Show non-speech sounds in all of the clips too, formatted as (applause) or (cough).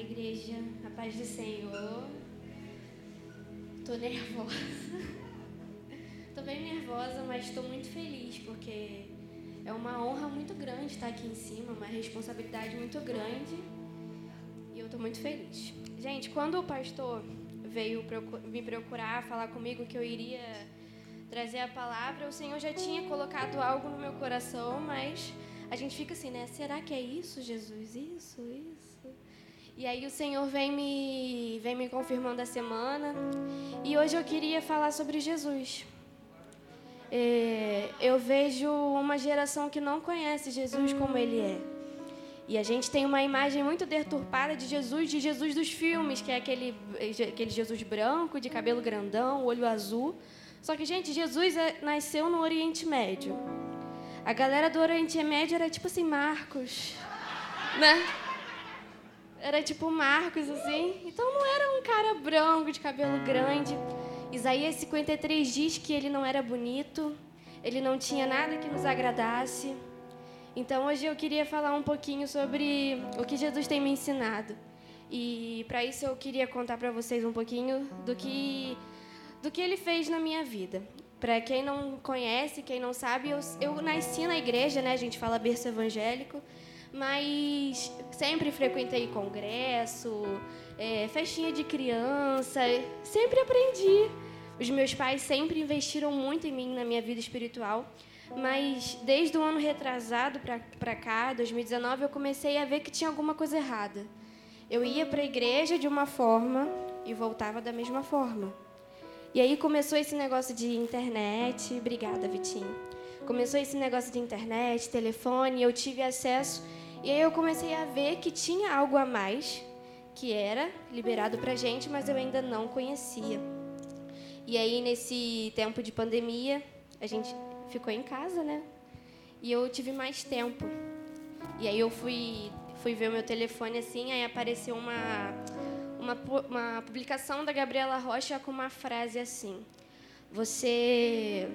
igreja, a paz do Senhor. Tô nervosa. (laughs) Tô bem nervosa, mas estou muito feliz porque é uma honra muito grande estar aqui em cima, uma responsabilidade muito grande. E eu tô muito feliz. Gente, quando o pastor veio me procurar, falar comigo que eu iria trazer a palavra, o Senhor já tinha colocado algo no meu coração, mas a gente fica assim, né? Será que é isso, Jesus? Isso, isso. E aí o Senhor vem me, vem me confirmando a semana. E hoje eu queria falar sobre Jesus. É, eu vejo uma geração que não conhece Jesus como Ele é. E a gente tem uma imagem muito deturpada de Jesus, de Jesus dos filmes, que é aquele, aquele Jesus branco, de cabelo grandão, olho azul. Só que, gente, Jesus é, nasceu no Oriente Médio. A galera do Oriente Médio era tipo assim, Marcos, né? Era tipo Marcos, assim. Então não era um cara branco, de cabelo grande. Isaías 53 diz que ele não era bonito, ele não tinha nada que nos agradasse. Então hoje eu queria falar um pouquinho sobre o que Jesus tem me ensinado. E para isso eu queria contar para vocês um pouquinho do que do que ele fez na minha vida. Para quem não conhece, quem não sabe, eu, eu nasci na igreja, né? A gente fala berço evangélico mas sempre frequentei congresso, é, festinha de criança, sempre aprendi. Os meus pais sempre investiram muito em mim na minha vida espiritual, mas desde o ano retrasado para cá, 2019, eu comecei a ver que tinha alguma coisa errada. Eu ia para a igreja de uma forma e voltava da mesma forma. E aí começou esse negócio de internet. Obrigada, Vitinho. Começou esse negócio de internet, telefone, eu tive acesso e aí eu comecei a ver que tinha algo a mais que era liberado para gente, mas eu ainda não conhecia. E aí nesse tempo de pandemia, a gente ficou em casa, né? E eu tive mais tempo. E aí eu fui fui ver o meu telefone assim, aí apareceu uma uma, uma publicação da Gabriela Rocha com uma frase assim: Você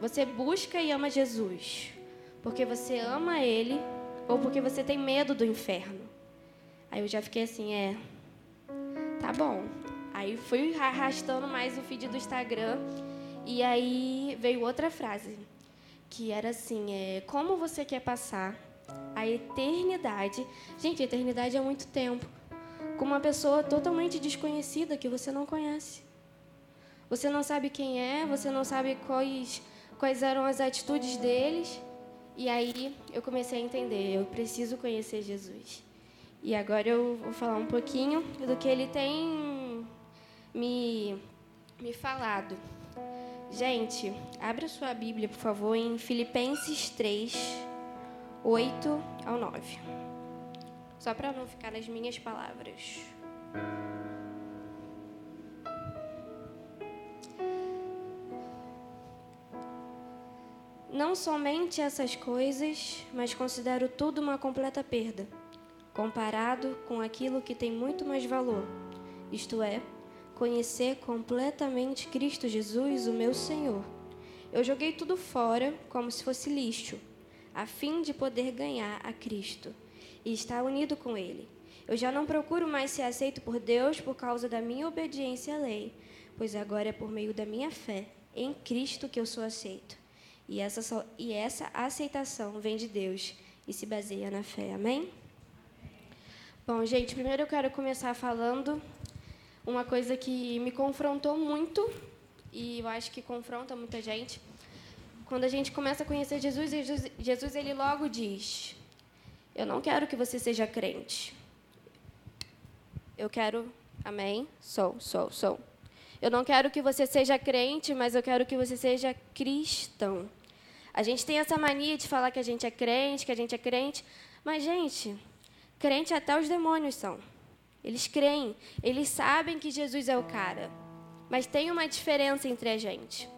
você busca e ama Jesus, porque você ama ele ou porque você tem medo do inferno. Aí eu já fiquei assim, é, tá bom. Aí fui arrastando mais o feed do Instagram e aí veio outra frase que era assim, é, como você quer passar a eternidade? Gente, a eternidade é muito tempo. Com uma pessoa totalmente desconhecida que você não conhece. Você não sabe quem é, você não sabe quais quais eram as atitudes deles. E aí eu comecei a entender, eu preciso conhecer Jesus. E agora eu vou falar um pouquinho do que ele tem me, me falado. Gente, abra sua Bíblia, por favor, em Filipenses 3, 8 ao 9. Só para não ficar nas minhas palavras. Não somente essas coisas, mas considero tudo uma completa perda, comparado com aquilo que tem muito mais valor, isto é, conhecer completamente Cristo Jesus, o meu Senhor. Eu joguei tudo fora como se fosse lixo, a fim de poder ganhar a Cristo e estar unido com Ele. Eu já não procuro mais ser aceito por Deus por causa da minha obediência à lei, pois agora é por meio da minha fé em Cristo que eu sou aceito. E essa, e essa aceitação vem de Deus e se baseia na fé. Amém? Bom, gente, primeiro eu quero começar falando uma coisa que me confrontou muito e eu acho que confronta muita gente. Quando a gente começa a conhecer Jesus, Jesus, Jesus ele logo diz: Eu não quero que você seja crente. Eu quero, amém? Sou, sou, sou. Eu não quero que você seja crente, mas eu quero que você seja cristão. A gente tem essa mania de falar que a gente é crente, que a gente é crente, mas, gente, crente até os demônios são. Eles creem, eles sabem que Jesus é o cara. Mas tem uma diferença entre a gente.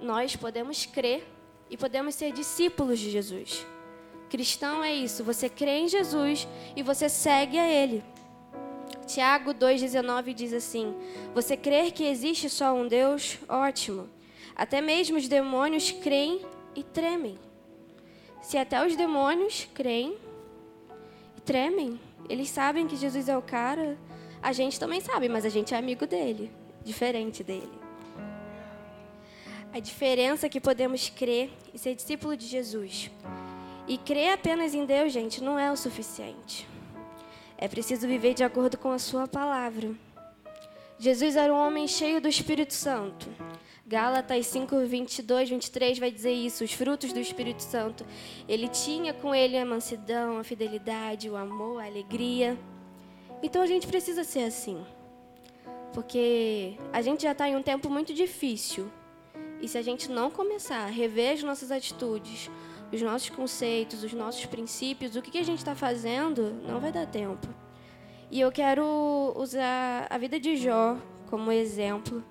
Nós podemos crer e podemos ser discípulos de Jesus. Cristão é isso, você crê em Jesus e você segue a Ele. Tiago 2,19 diz assim: Você crer que existe só um Deus? Ótimo. Até mesmo os demônios creem e tremem. Se até os demônios creem e tremem, Eles sabem que Jesus é o cara. A gente também sabe, mas a gente é amigo dele, diferente dele. A diferença é que podemos crer e ser discípulo de Jesus. E crer apenas em Deus, gente, não é o suficiente. É preciso viver de acordo com a sua palavra. Jesus era um homem cheio do Espírito Santo. Gálatas 5, 22, 23 vai dizer isso, os frutos do Espírito Santo. Ele tinha com ele a mansidão, a fidelidade, o amor, a alegria. Então a gente precisa ser assim. Porque a gente já está em um tempo muito difícil. E se a gente não começar a rever as nossas atitudes, os nossos conceitos, os nossos princípios, o que a gente está fazendo, não vai dar tempo. E eu quero usar a vida de Jó como exemplo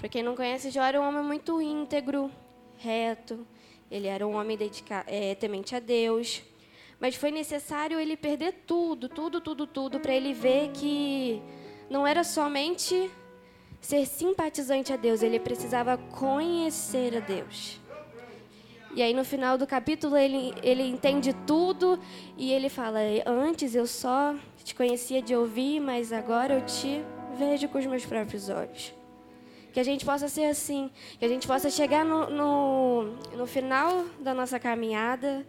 para quem não conhece, Jó era um homem muito íntegro, reto. Ele era um homem dedica é, temente a Deus. Mas foi necessário ele perder tudo, tudo, tudo, tudo, para ele ver que não era somente ser simpatizante a Deus, ele precisava conhecer a Deus. E aí no final do capítulo ele, ele entende tudo e ele fala: Antes eu só te conhecia de ouvir, mas agora eu te vejo com os meus próprios olhos. Que a gente possa ser assim, que a gente possa chegar no, no, no final da nossa caminhada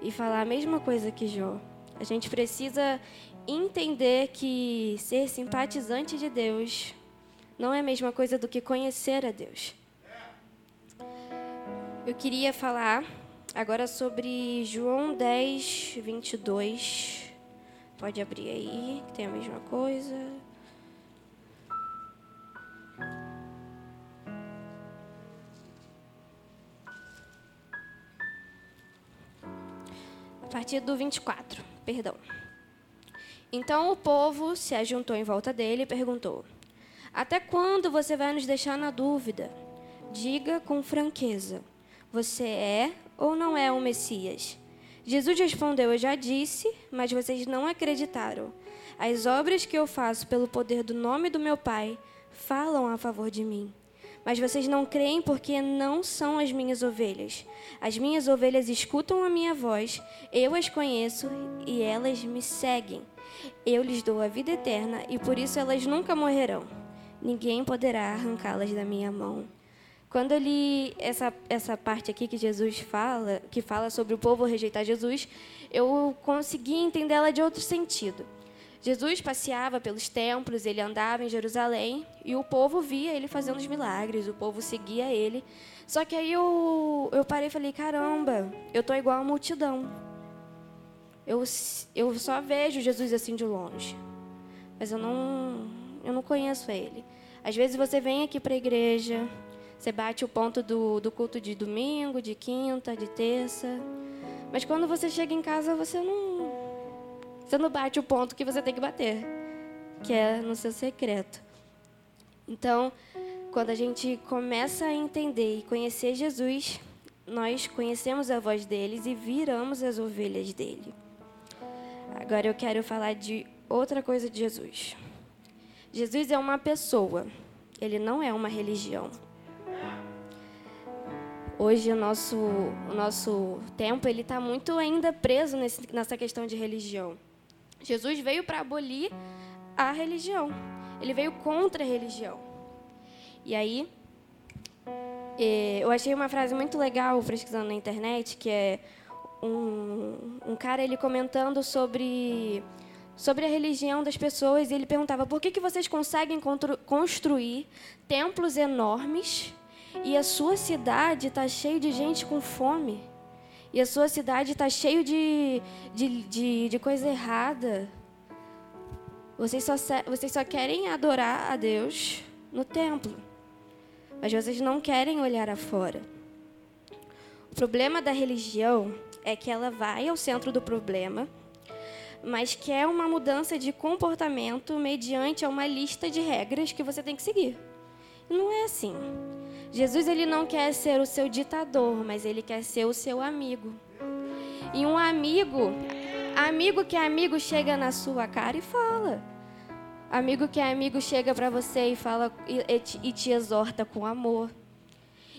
e falar a mesma coisa que Jó. A gente precisa entender que ser simpatizante de Deus não é a mesma coisa do que conhecer a Deus. Eu queria falar agora sobre João 10, 22. Pode abrir aí, que tem a mesma coisa. A partir do 24, perdão. Então o povo se ajuntou em volta dele e perguntou: Até quando você vai nos deixar na dúvida? Diga com franqueza: Você é ou não é o Messias? Jesus respondeu: Eu já disse, mas vocês não acreditaram. As obras que eu faço pelo poder do nome do meu Pai falam a favor de mim. Mas vocês não creem porque não são as minhas ovelhas. As minhas ovelhas escutam a minha voz, eu as conheço e elas me seguem. Eu lhes dou a vida eterna e por isso elas nunca morrerão. Ninguém poderá arrancá-las da minha mão. Quando eu li essa, essa parte aqui que Jesus fala, que fala sobre o povo rejeitar Jesus, eu consegui entender ela de outro sentido. Jesus passeava pelos templos, ele andava em Jerusalém e o povo via ele fazendo os milagres, o povo seguia ele. Só que aí eu, eu parei e falei: caramba, eu tô igual a multidão. Eu, eu só vejo Jesus assim de longe, mas eu não, eu não conheço ele. Às vezes você vem aqui para a igreja, você bate o ponto do, do culto de domingo, de quinta, de terça, mas quando você chega em casa você não você não bate o ponto que você tem que bater, que é no seu secreto. Então, quando a gente começa a entender e conhecer Jesus, nós conhecemos a voz deles e viramos as ovelhas dele. Agora eu quero falar de outra coisa de Jesus. Jesus é uma pessoa, ele não é uma religião. Hoje o nosso, o nosso tempo ele está muito ainda preso nesse, nessa questão de religião. Jesus veio para abolir a religião. Ele veio contra a religião. E aí, é, eu achei uma frase muito legal pesquisando na internet, que é um, um cara ele comentando sobre sobre a religião das pessoas e ele perguntava por que, que vocês conseguem construir templos enormes e a sua cidade está cheia de gente com fome e a sua cidade está cheia de, de, de, de, coisa errada. Vocês só, vocês só querem adorar a Deus no templo, mas vocês não querem olhar afora. O problema da religião é que ela vai ao centro do problema, mas quer uma mudança de comportamento mediante uma lista de regras que você tem que seguir. Não é assim. Jesus ele não quer ser o seu ditador, mas ele quer ser o seu amigo. E um amigo, amigo que é amigo chega na sua cara e fala. Amigo que é amigo chega para você e fala e, e te exorta com amor.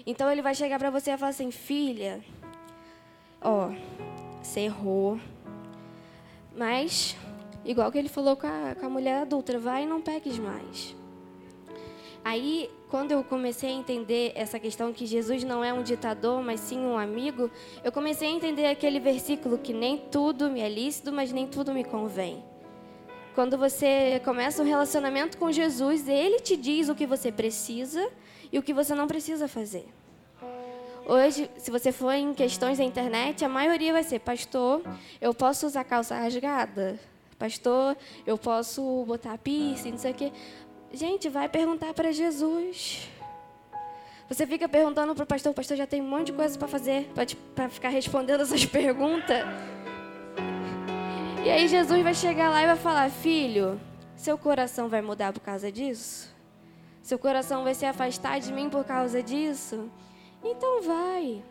Então ele vai chegar para você e falar assim: "Filha, ó, você errou, mas Igual que ele falou com a, com a mulher adulta, vai e não peques mais. Aí, quando eu comecei a entender essa questão que Jesus não é um ditador, mas sim um amigo, eu comecei a entender aquele versículo que nem tudo me é lícito, mas nem tudo me convém. Quando você começa um relacionamento com Jesus, ele te diz o que você precisa e o que você não precisa fazer. Hoje, se você for em questões da internet, a maioria vai ser: Pastor, eu posso usar calça rasgada? Pastor, eu posso botar piercing, não sei o quê. Gente, vai perguntar para Jesus. Você fica perguntando para o pastor, o pastor já tem um monte de coisa para fazer, para ficar respondendo essas (laughs) perguntas. E aí Jesus vai chegar lá e vai falar: Filho, seu coração vai mudar por causa disso? Seu coração vai se afastar de mim por causa disso? Então vai.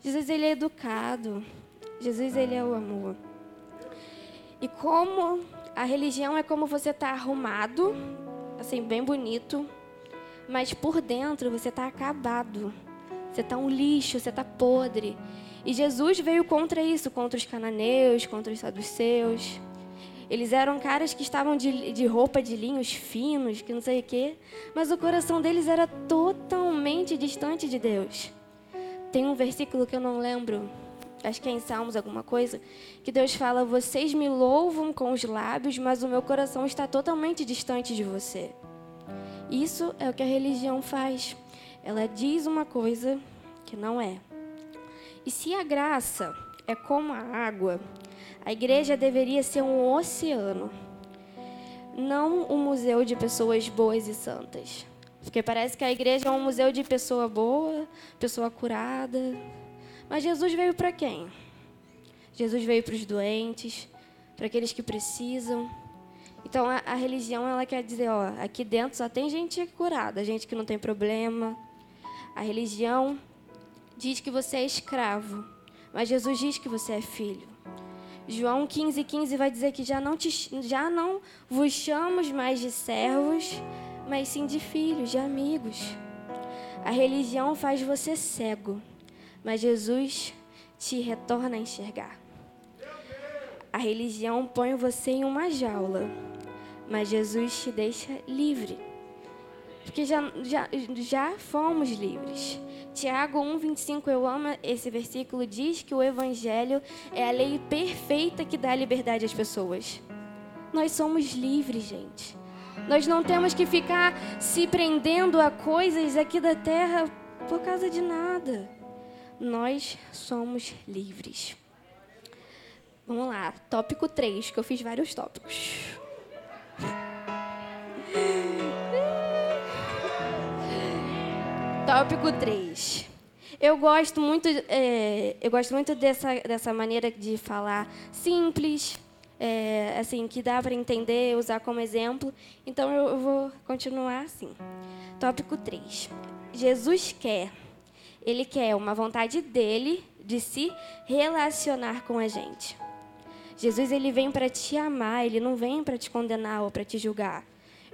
Jesus, ele é educado. Jesus, ele é o amor. E como a religião é como você está arrumado, assim, bem bonito, mas por dentro você está acabado. Você está um lixo, você está podre. E Jesus veio contra isso, contra os cananeus, contra os saduceus. Eles eram caras que estavam de, de roupa de linhos finos, que não sei o quê, mas o coração deles era totalmente distante de Deus. Tem um versículo que eu não lembro, acho que é em Salmos alguma coisa, que Deus fala: Vocês me louvam com os lábios, mas o meu coração está totalmente distante de você. Isso é o que a religião faz. Ela diz uma coisa que não é. E se a graça é como a água, a igreja deveria ser um oceano, não um museu de pessoas boas e santas. Porque parece que a igreja é um museu de pessoa boa, pessoa curada. Mas Jesus veio para quem? Jesus veio para os doentes, para aqueles que precisam. Então a, a, religião ela quer dizer, ó, aqui dentro só tem gente curada, gente que não tem problema. A religião diz que você é escravo, mas Jesus diz que você é filho. João 15, 15 vai dizer que já não, te, já não vos chamamos mais de servos, mas sim de filhos, de amigos. A religião faz você cego, mas Jesus te retorna a enxergar. A religião põe você em uma jaula, mas Jesus te deixa livre. Porque já, já, já fomos livres. Tiago 1,25, eu amo esse versículo, diz que o Evangelho é a lei perfeita que dá liberdade às pessoas. Nós somos livres, gente. Nós não temos que ficar se prendendo a coisas aqui da terra por causa de nada. Nós somos livres. Vamos lá, tópico 3, que eu fiz vários tópicos. Tópico 3. Eu gosto muito, é, eu gosto muito dessa, dessa maneira de falar simples, é, assim, que dá para entender, usar como exemplo. Então eu, eu vou continuar assim. Tópico 3. Jesus quer, ele quer uma vontade dele de se relacionar com a gente. Jesus ele vem para te amar, ele não vem para te condenar ou para te julgar.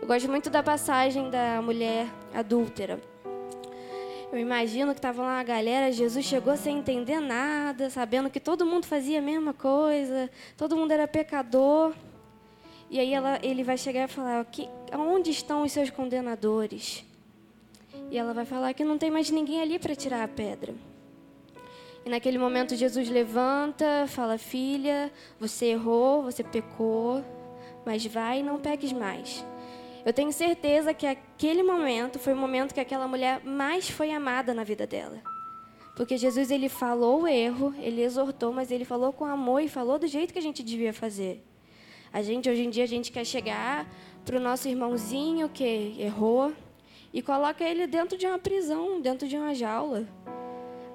Eu gosto muito da passagem da mulher adúltera. Eu imagino que estava lá a galera, Jesus chegou sem entender nada, sabendo que todo mundo fazia a mesma coisa, todo mundo era pecador. E aí ela, ele vai chegar e falar: que, onde estão os seus condenadores? E ela vai falar que não tem mais ninguém ali para tirar a pedra. E naquele momento Jesus levanta, fala: Filha, você errou, você pecou, mas vai e não peques mais. Eu tenho certeza que aquele momento foi o momento que aquela mulher mais foi amada na vida dela. Porque Jesus ele falou o erro, ele exortou, mas ele falou com amor e falou do jeito que a gente devia fazer. A gente hoje em dia a gente quer chegar para o nosso irmãozinho que errou e coloca ele dentro de uma prisão, dentro de uma jaula.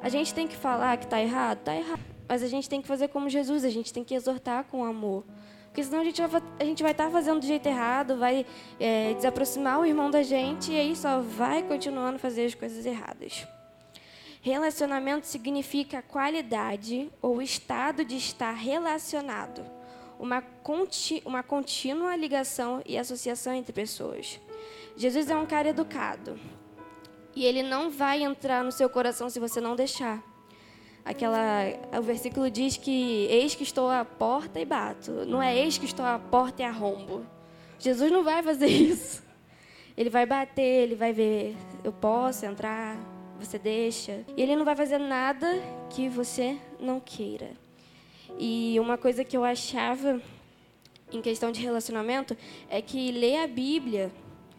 A gente tem que falar que está errado, está errado. Mas a gente tem que fazer como Jesus, a gente tem que exortar com amor. Porque senão a gente vai, estar tá fazendo do jeito errado, vai é, desaproximar o irmão da gente e aí só vai continuando a fazer as coisas erradas. Relacionamento significa qualidade ou estado de estar relacionado, uma, conti, uma contínua ligação e associação entre pessoas. Jesus é um cara educado e ele não vai entrar no seu coração se você não deixar. aquela o versículo diz que eis que estou à porta e bato. Não é eis que estou à porta e arrombo. Jesus não vai fazer (laughs) isso. Ele vai bater, ele vai ver, eu posso entrar, você deixa. E ele não vai fazer nada que você não queira. E uma coisa que eu achava em questão de relacionamento é que ler a Bíblia,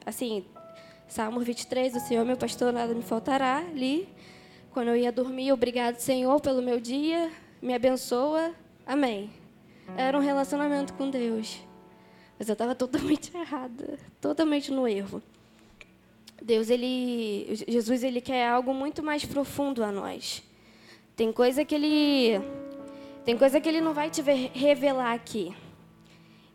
assim, Salmo 23, o Senhor meu pastor, nada me faltará, li. Quando eu ia dormir, obrigado, Senhor, pelo meu dia, me abençoa, amém. Era um relacionamento com Deus. Mas eu estava totalmente (laughs) errada, totalmente no erro. Deus, ele, Jesus, ele quer algo muito mais profundo a nós. Tem coisa que ele, tem coisa que ele não vai te revelar aqui.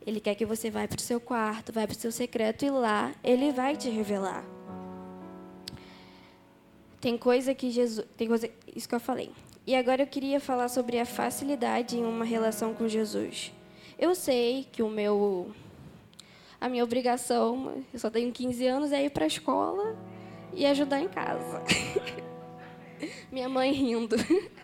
Ele quer que você vá para o seu quarto, vá para o seu secreto e lá ele vai te revelar. Tem coisa que Jesus, tem coisa, isso que eu falei. E agora eu queria falar sobre a facilidade em uma relação com Jesus. Eu sei que o meu a minha obrigação, eu só tenho 15 anos, é ir para a escola e ajudar em casa. (laughs) minha mãe rindo. (laughs)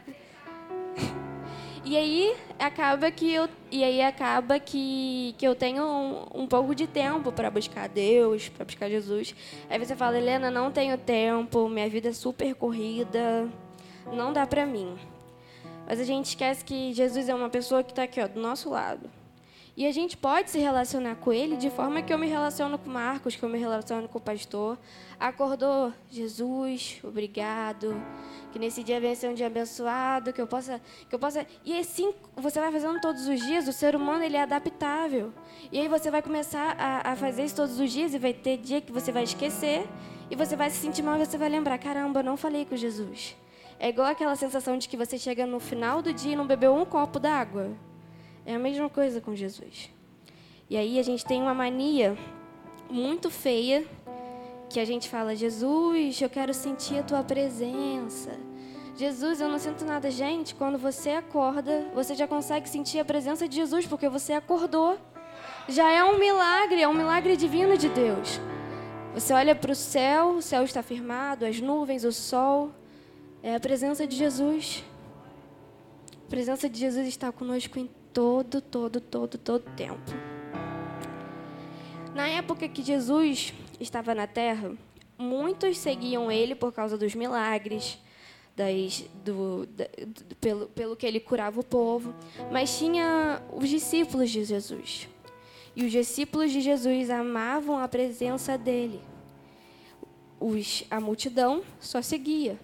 E aí acaba que eu e aí acaba que, que eu tenho um, um pouco de tempo para buscar Deus, para buscar Jesus. Aí você fala, Helena, não tenho tempo, minha vida é super corrida, não dá para mim. Mas a gente esquece que Jesus é uma pessoa que está aqui, ó, do nosso lado. E a gente pode se relacionar com ele de forma que eu me relaciono com Marcos, que eu me relaciono com o pastor. Acordou, Jesus, obrigado. Que nesse dia venha ser um dia abençoado, que eu possa, que eu possa. E assim você vai fazendo todos os dias. O ser humano ele é adaptável. E aí você vai começar a, a fazer isso todos os dias e vai ter dia que você vai esquecer e você vai se sentir mal e você vai lembrar, caramba, não falei com Jesus. É igual aquela sensação de que você chega no final do dia e não bebeu um copo d'água. É a mesma coisa com Jesus. E aí a gente tem uma mania muito feia que a gente fala: Jesus, eu quero sentir a tua presença. Jesus, eu não sinto nada. Gente, quando você acorda, você já consegue sentir a presença de Jesus porque você acordou. Já é um milagre, é um milagre divino de Deus. Você olha para o céu, o céu está firmado, as nuvens, o sol. É a presença de Jesus. A presença de Jesus está conosco em todo, todo, todo, todo tempo. Na época que Jesus estava na terra, muitos seguiam ele por causa dos milagres, das, do, da, do, pelo, pelo que ele curava o povo, mas tinha os discípulos de Jesus. E os discípulos de Jesus amavam a presença dele. Os, a multidão só seguia,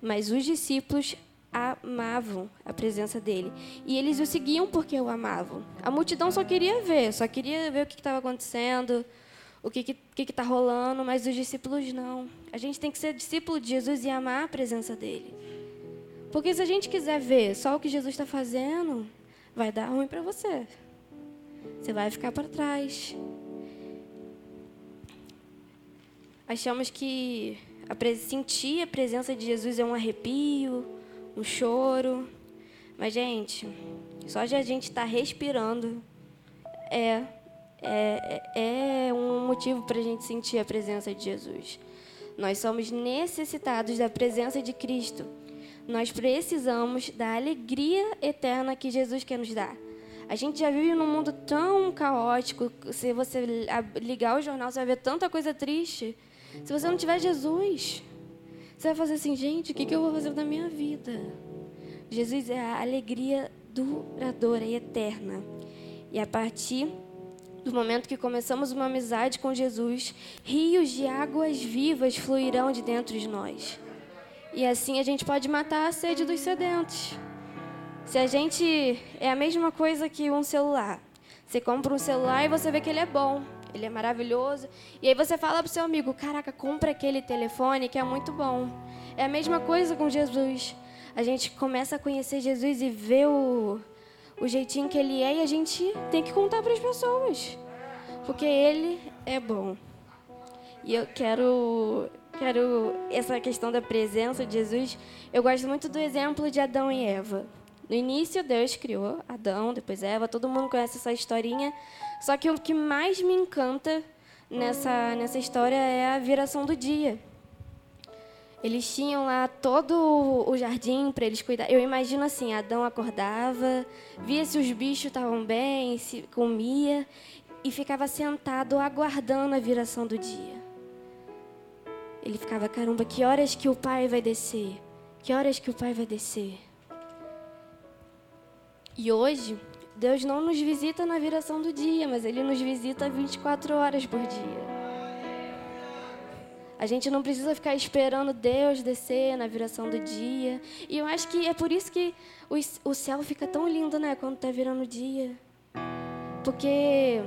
mas os discípulos amavam a presença dele. E eles o seguiam porque o amavam. A multidão só queria ver, só queria ver o que estava acontecendo, o que está rolando, mas os discípulos não. A gente tem que ser discípulo de Jesus e amar a presença dele. Porque se a gente quiser ver só o que Jesus está fazendo, vai dar ruim para você. Você vai ficar para trás. Achamos que a sentir a presença de Jesus é um arrepio, um choro. Mas, gente, só de a gente estar tá respirando é, é, é um motivo para a gente sentir a presença de Jesus. Nós somos necessitados da presença de Cristo. Nós precisamos da alegria eterna que Jesus quer nos dar. A gente já vive num mundo tão caótico. Se você ligar o jornal, você vai ver tanta coisa triste. Se você não tiver Jesus, você vai fazer assim, gente, o que, que eu vou fazer da minha vida? Jesus é a alegria duradoura e eterna. E a partir do momento que começamos uma amizade com Jesus, rios de águas vivas fluirão de dentro de nós. E assim a gente pode matar a sede dos sedentos. Se a gente é a mesma coisa que um celular. Você compra um celular e você vê que ele é bom ele é maravilhoso. E aí você fala para o seu amigo: Caraca, compra aquele telefone que é muito bom. É a mesma coisa com Jesus. A gente começa a conhecer Jesus e ver o, o jeitinho que ele é e a gente tem que contar para as pessoas. Porque ele é bom. E eu quero quero essa questão da presença de Jesus. Eu gosto muito do exemplo de Adão e Eva. No início, Deus criou Adão, depois Eva, todo mundo conhece essa historinha. Só que o que mais me encanta nessa, nessa história é a viração do dia. Eles tinham lá todo o jardim para eles cuidar. Eu imagino assim, Adão acordava, via se os bichos estavam bem, se comia e ficava sentado aguardando a viração do dia. Ele ficava, caramba, que horas que o pai vai descer? Que horas que o pai vai descer? E hoje, Deus não nos visita na viração do dia, mas ele nos visita 24 horas por dia. A gente não precisa ficar esperando Deus descer na viração do dia. E eu acho que é por isso que o, céu fica tão lindo, né? Quando está virando o dia. Porque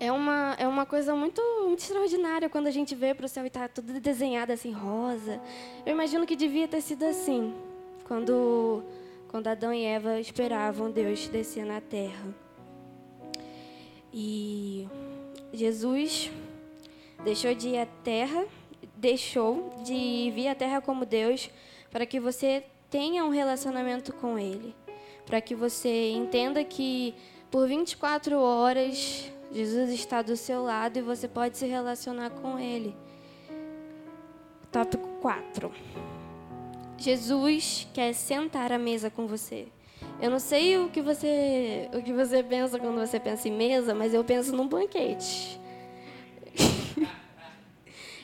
é uma, é uma coisa muito, muito extraordinária quando a gente vê para o céu e está tudo desenhado assim, rosa. Eu imagino que devia ter sido assim, quando, quando Adão e Eva esperavam Deus descer na terra. E Jesus deixou de ir à terra, deixou de vir à terra como Deus, para que você tenha um relacionamento com Ele, para que você entenda que por 24 horas Jesus está do seu lado e você pode se relacionar com Ele. Tópico 4. Jesus quer sentar à mesa com você. Eu não sei o que você o que você pensa quando você pensa em mesa, mas eu penso num banquete.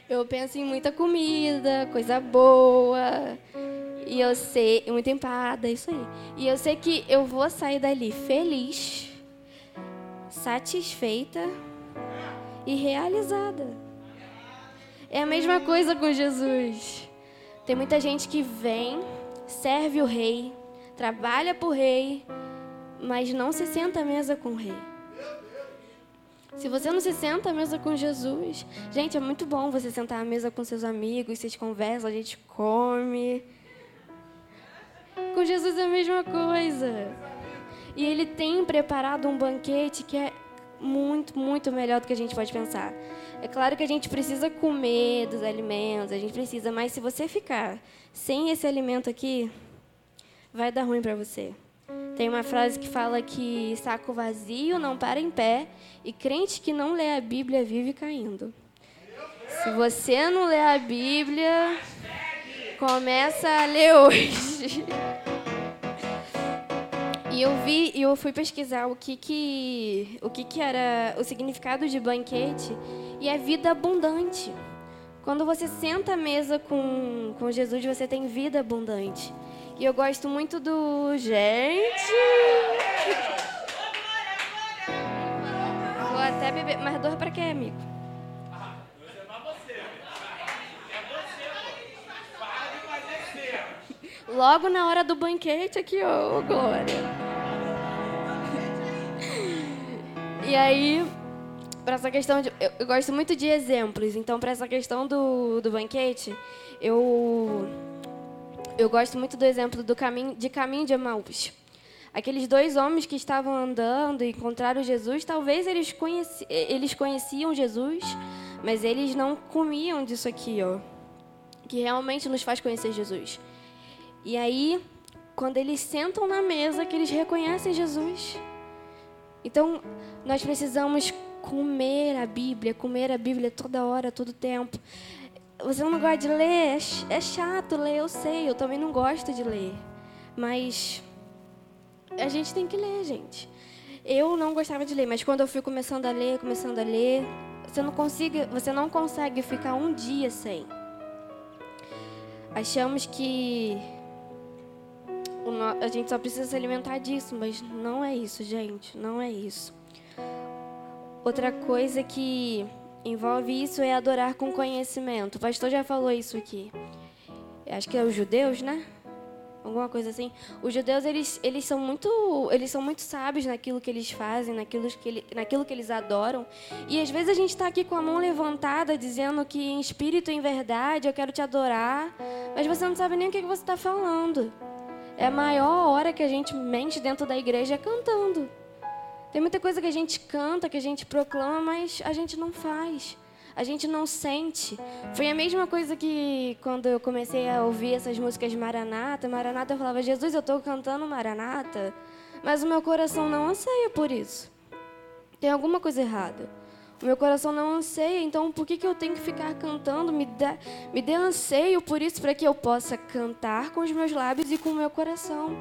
Eu penso em muita comida, coisa boa. E eu sei, muita empada, isso aí. E eu sei que eu vou sair dali feliz, satisfeita e realizada. É a mesma coisa com Jesus. Tem muita gente que vem, serve o rei, trabalha para o rei, mas não se senta à mesa com o rei. Se você não se senta à mesa com Jesus, gente, é muito bom você sentar à mesa com seus amigos, vocês conversam, a gente come. Com Jesus é a mesma coisa. E ele tem preparado um banquete que é muito, muito melhor do que a gente pode pensar. É claro que a gente precisa comer dos alimentos, a gente precisa, mas se você ficar sem esse alimento aqui, vai dar ruim para você. Tem uma frase que fala que saco vazio não para em pé e crente que não lê a Bíblia vive caindo. Se você não lê a Bíblia, começa a ler hoje. (laughs) E eu vi, eu fui pesquisar o que que, o que que era o significado de banquete e é vida abundante. Quando você senta à mesa com, com Jesus, você tem vida abundante. E eu gosto muito do. Gente! Vou até beber. Mas dor pra quê, amigo? Logo na hora do banquete aqui, ô oh, Glória. E aí, para essa questão de. Eu, eu, gosto muito de exemplos, então, para essa questão do, do banquete, eu eu gosto muito do exemplo do caminho, de caminho de Emaús. Aqueles dois homens que estavam andando e encontraram Jesus, talvez eles, conheci, eles conheciam Jesus, mas eles não comiam disso aqui, ó, que realmente nos faz conhecer Jesus. E aí, quando eles sentam na mesa, que eles reconhecem Jesus. Então, nós precisamos comer a Bíblia, comer a Bíblia toda hora, todo tempo. Você não gosta de ler? É, é chato ler, eu sei. Eu também não gosto de ler. Mas a gente tem que ler, gente. Eu não gostava de ler, mas quando eu fui começando a ler, começando a ler, você não consegue, você não consegue ficar um dia sem. Achamos que a gente só precisa se alimentar disso, mas não é isso, gente. Não é isso. Outra coisa que envolve isso é adorar com conhecimento. O pastor já falou isso aqui. Acho que é os judeus, né? Alguma coisa assim. Os judeus eles, eles são muito eles são muito sábios naquilo que eles fazem, naquilo que, ele, naquilo que eles adoram. E às vezes a gente está aqui com a mão levantada dizendo que em espírito e em verdade eu quero te adorar, mas você não sabe nem o que, que você está falando. É a maior hora que a gente mente dentro da igreja cantando. Tem muita coisa que a gente canta, que a gente proclama, mas a gente não faz. A gente não sente. Foi a mesma coisa que quando eu comecei a ouvir essas músicas Maranata. Maranata eu falava, Jesus, eu estou cantando Maranata, mas o meu coração não anseia por isso. Tem alguma coisa errada. O meu coração não anseia, então por que, que eu tenho que ficar cantando? Me dê, me dê anseio por isso, para que eu possa cantar com os meus lábios e com o meu coração.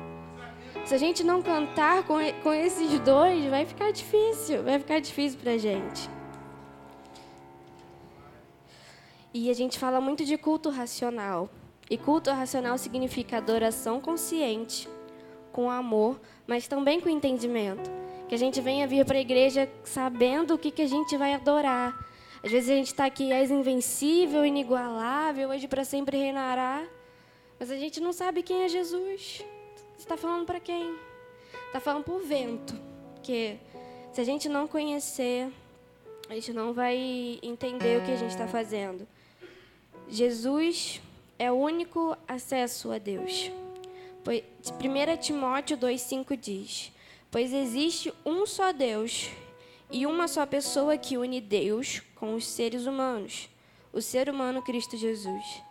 Se a gente não cantar com, com esses dois, vai ficar difícil, vai ficar difícil para a gente. E a gente fala muito de culto racional. E culto racional significa adoração consciente, com amor, mas também com entendimento. Que a gente venha vir para a igreja sabendo o que, que a gente vai adorar. Às vezes a gente está aqui, és invencível, inigualável, hoje para sempre reinará. Mas a gente não sabe quem é Jesus. Você está falando para quem? Está falando para o vento. Porque se a gente não conhecer, a gente não vai entender o que a gente está fazendo. Jesus é o único acesso a Deus. 1 Timóteo 2,5 diz: Pois existe um só Deus e uma só pessoa que une Deus com os seres humanos, o ser humano Cristo Jesus.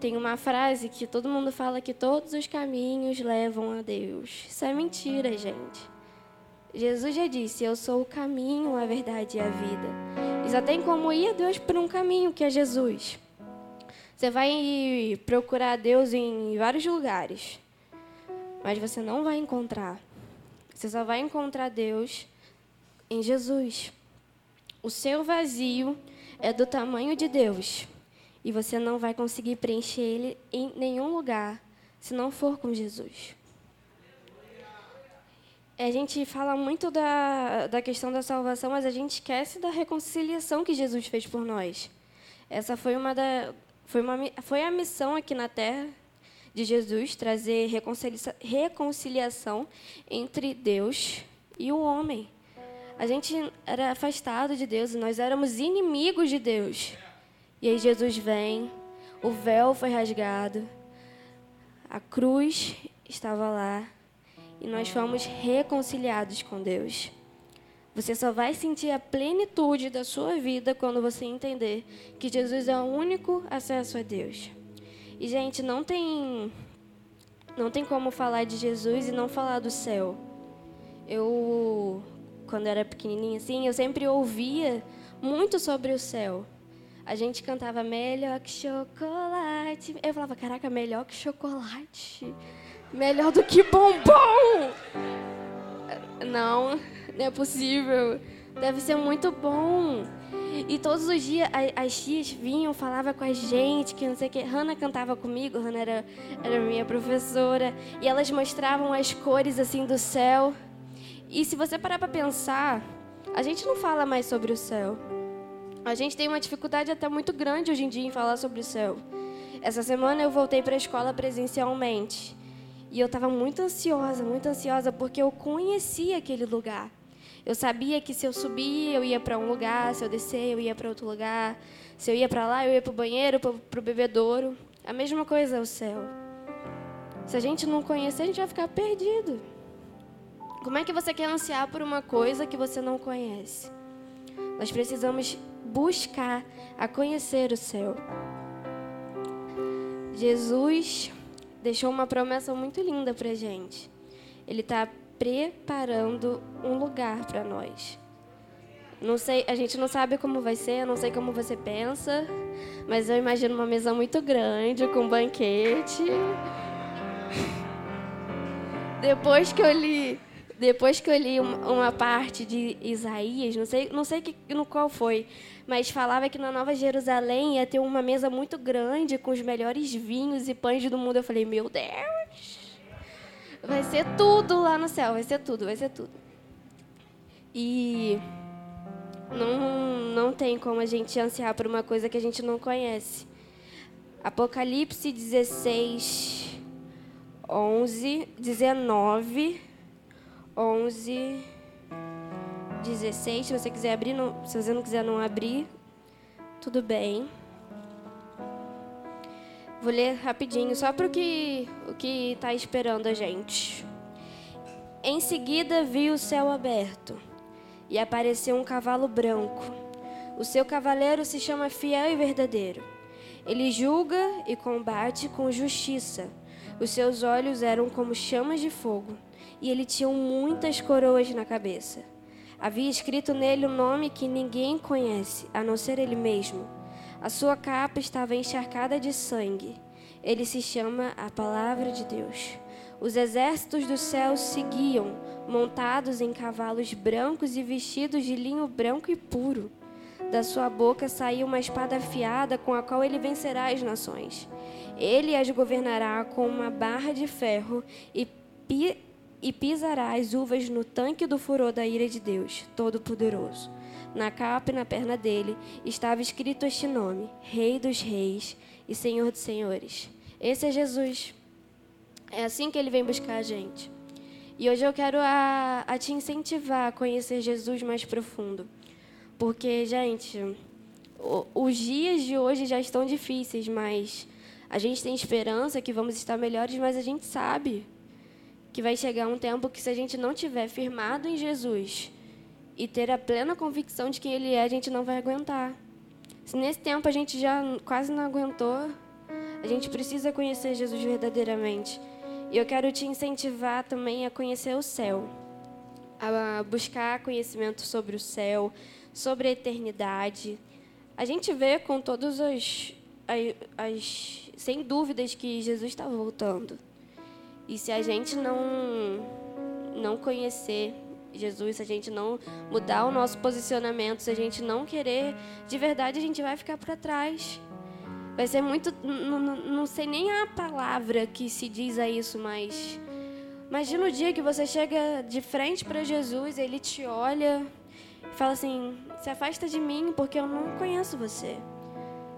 Tem uma frase que todo mundo fala que todos os caminhos levam a Deus. Isso é mentira, gente. Jesus já disse: Eu sou o caminho, a verdade e a vida. E só tem como ir a Deus por um caminho, que é Jesus. Você vai procurar Deus em vários lugares, mas você não vai encontrar. Você só vai encontrar Deus em Jesus. O seu vazio é do tamanho de Deus e você não vai conseguir preencher ele em nenhum lugar se não for com Jesus. A gente fala muito da, da questão da salvação, mas a gente esquece da reconciliação que Jesus fez por nós. Essa foi uma da, foi, uma, foi a missão aqui na Terra de Jesus trazer reconcilia, reconciliação entre Deus e o homem. A gente era afastado de Deus, nós éramos inimigos de Deus. E aí Jesus vem, o véu foi rasgado, a cruz estava lá e nós fomos reconciliados com Deus. Você só vai sentir a plenitude da sua vida quando você entender que Jesus é o único acesso a Deus. E gente, não tem não tem como falar de Jesus e não falar do céu. Eu quando era pequenininha assim, eu sempre ouvia muito sobre o céu. A gente cantava melhor que chocolate. Eu falava, caraca, melhor que chocolate. Melhor do que bombom. Não, não é possível. Deve ser muito bom. E todos os dias as tias vinham, falavam com a gente, que não sei o que. Hanna cantava comigo, Hanna era, era minha professora. E elas mostravam as cores assim do céu. E se você parar para pensar, a gente não fala mais sobre o céu. A gente tem uma dificuldade até muito grande hoje em dia em falar sobre o céu. Essa semana eu voltei para a escola presencialmente. E eu estava muito ansiosa, muito ansiosa, porque eu conhecia aquele lugar. Eu sabia que se eu subir, eu ia para um lugar, se eu descer, eu ia para outro lugar. Se eu ia para lá, eu ia para o banheiro, para o bebedouro. A mesma coisa é o céu. Se a gente não conhecer, a gente vai ficar perdido. Como é que você quer ansiar por uma coisa que você não conhece? Nós precisamos buscar a conhecer o céu. Jesus deixou uma promessa muito linda para gente. Ele está preparando um lugar para nós. Não sei, a gente não sabe como vai ser, não sei como você pensa, mas eu imagino uma mesa muito grande com um banquete. (laughs) Depois que eu li, depois que eu li uma parte de Isaías, não sei, não sei que, no qual foi, mas falava que na Nova Jerusalém ia ter uma mesa muito grande com os melhores vinhos e pães do mundo. Eu falei, meu Deus, vai ser tudo lá no céu, vai ser tudo, vai ser tudo. E não, não tem como a gente ansiar por uma coisa que a gente não conhece. Apocalipse 16, 11, 19, 11. 16. Se você quiser abrir, não, se você não quiser não abrir, tudo bem. Vou ler rapidinho, só para o que o que está esperando a gente. Em seguida vi o céu aberto e apareceu um cavalo branco. O seu cavaleiro se chama Fiel e Verdadeiro. Ele julga e combate com justiça. Os seus olhos eram como chamas de fogo e ele tinha muitas coroas na cabeça. Havia escrito nele um nome que ninguém conhece, a não ser ele mesmo. A sua capa estava encharcada de sangue. Ele se chama a Palavra de Deus. Os exércitos dos céus seguiam, montados em cavalos brancos e vestidos de linho branco e puro. Da sua boca saiu uma espada afiada com a qual ele vencerá as nações. Ele as governará com uma barra de ferro e, e pisará as uvas no tanque do furor da ira de Deus, Todo-Poderoso. Na capa e na perna dele estava escrito este nome: Rei dos Reis e Senhor dos Senhores. Esse é Jesus. É assim que ele vem buscar a gente. E hoje eu quero a, a te incentivar a conhecer Jesus mais profundo. Porque, gente, o, os dias de hoje já estão difíceis, mas a gente tem esperança que vamos estar melhores, mas a gente sabe que vai chegar um tempo que se a gente não tiver firmado em Jesus e ter a plena convicção de quem Ele é, a gente não vai aguentar. Se nesse tempo a gente já quase não aguentou, a gente precisa conhecer Jesus verdadeiramente. E eu quero te incentivar também a conhecer o céu, a buscar conhecimento sobre o céu, sobre a eternidade. A gente vê com todas as, as, as sem dúvidas que Jesus está voltando. E se a gente não não conhecer Jesus, se a gente não mudar o nosso posicionamento, se a gente não querer, de verdade a gente vai ficar para trás. Vai ser muito. Não, sei nem a palavra que se diz a isso, mas. Imagina o dia que você chega de frente para Jesus, ele te olha e fala assim: se afasta de mim porque eu não conheço você.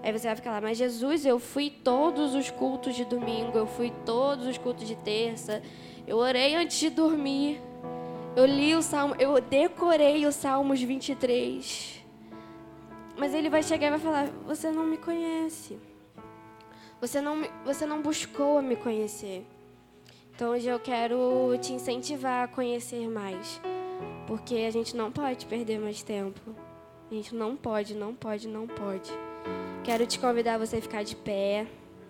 Aí você vai ficar lá, mas Jesus, eu fui todos os cultos de domingo, eu fui todos os cultos de terça, eu orei antes de dormir, eu li o salmo, eu decorei o Salmos 23. Mas ele vai chegar e vai falar: Você não me conhece. Você não, você não buscou me conhecer. Então hoje eu quero te incentivar a conhecer mais. Porque a gente não pode perder mais tempo. A gente não pode, não pode, não pode. Quero te convidar a você ficar de pé.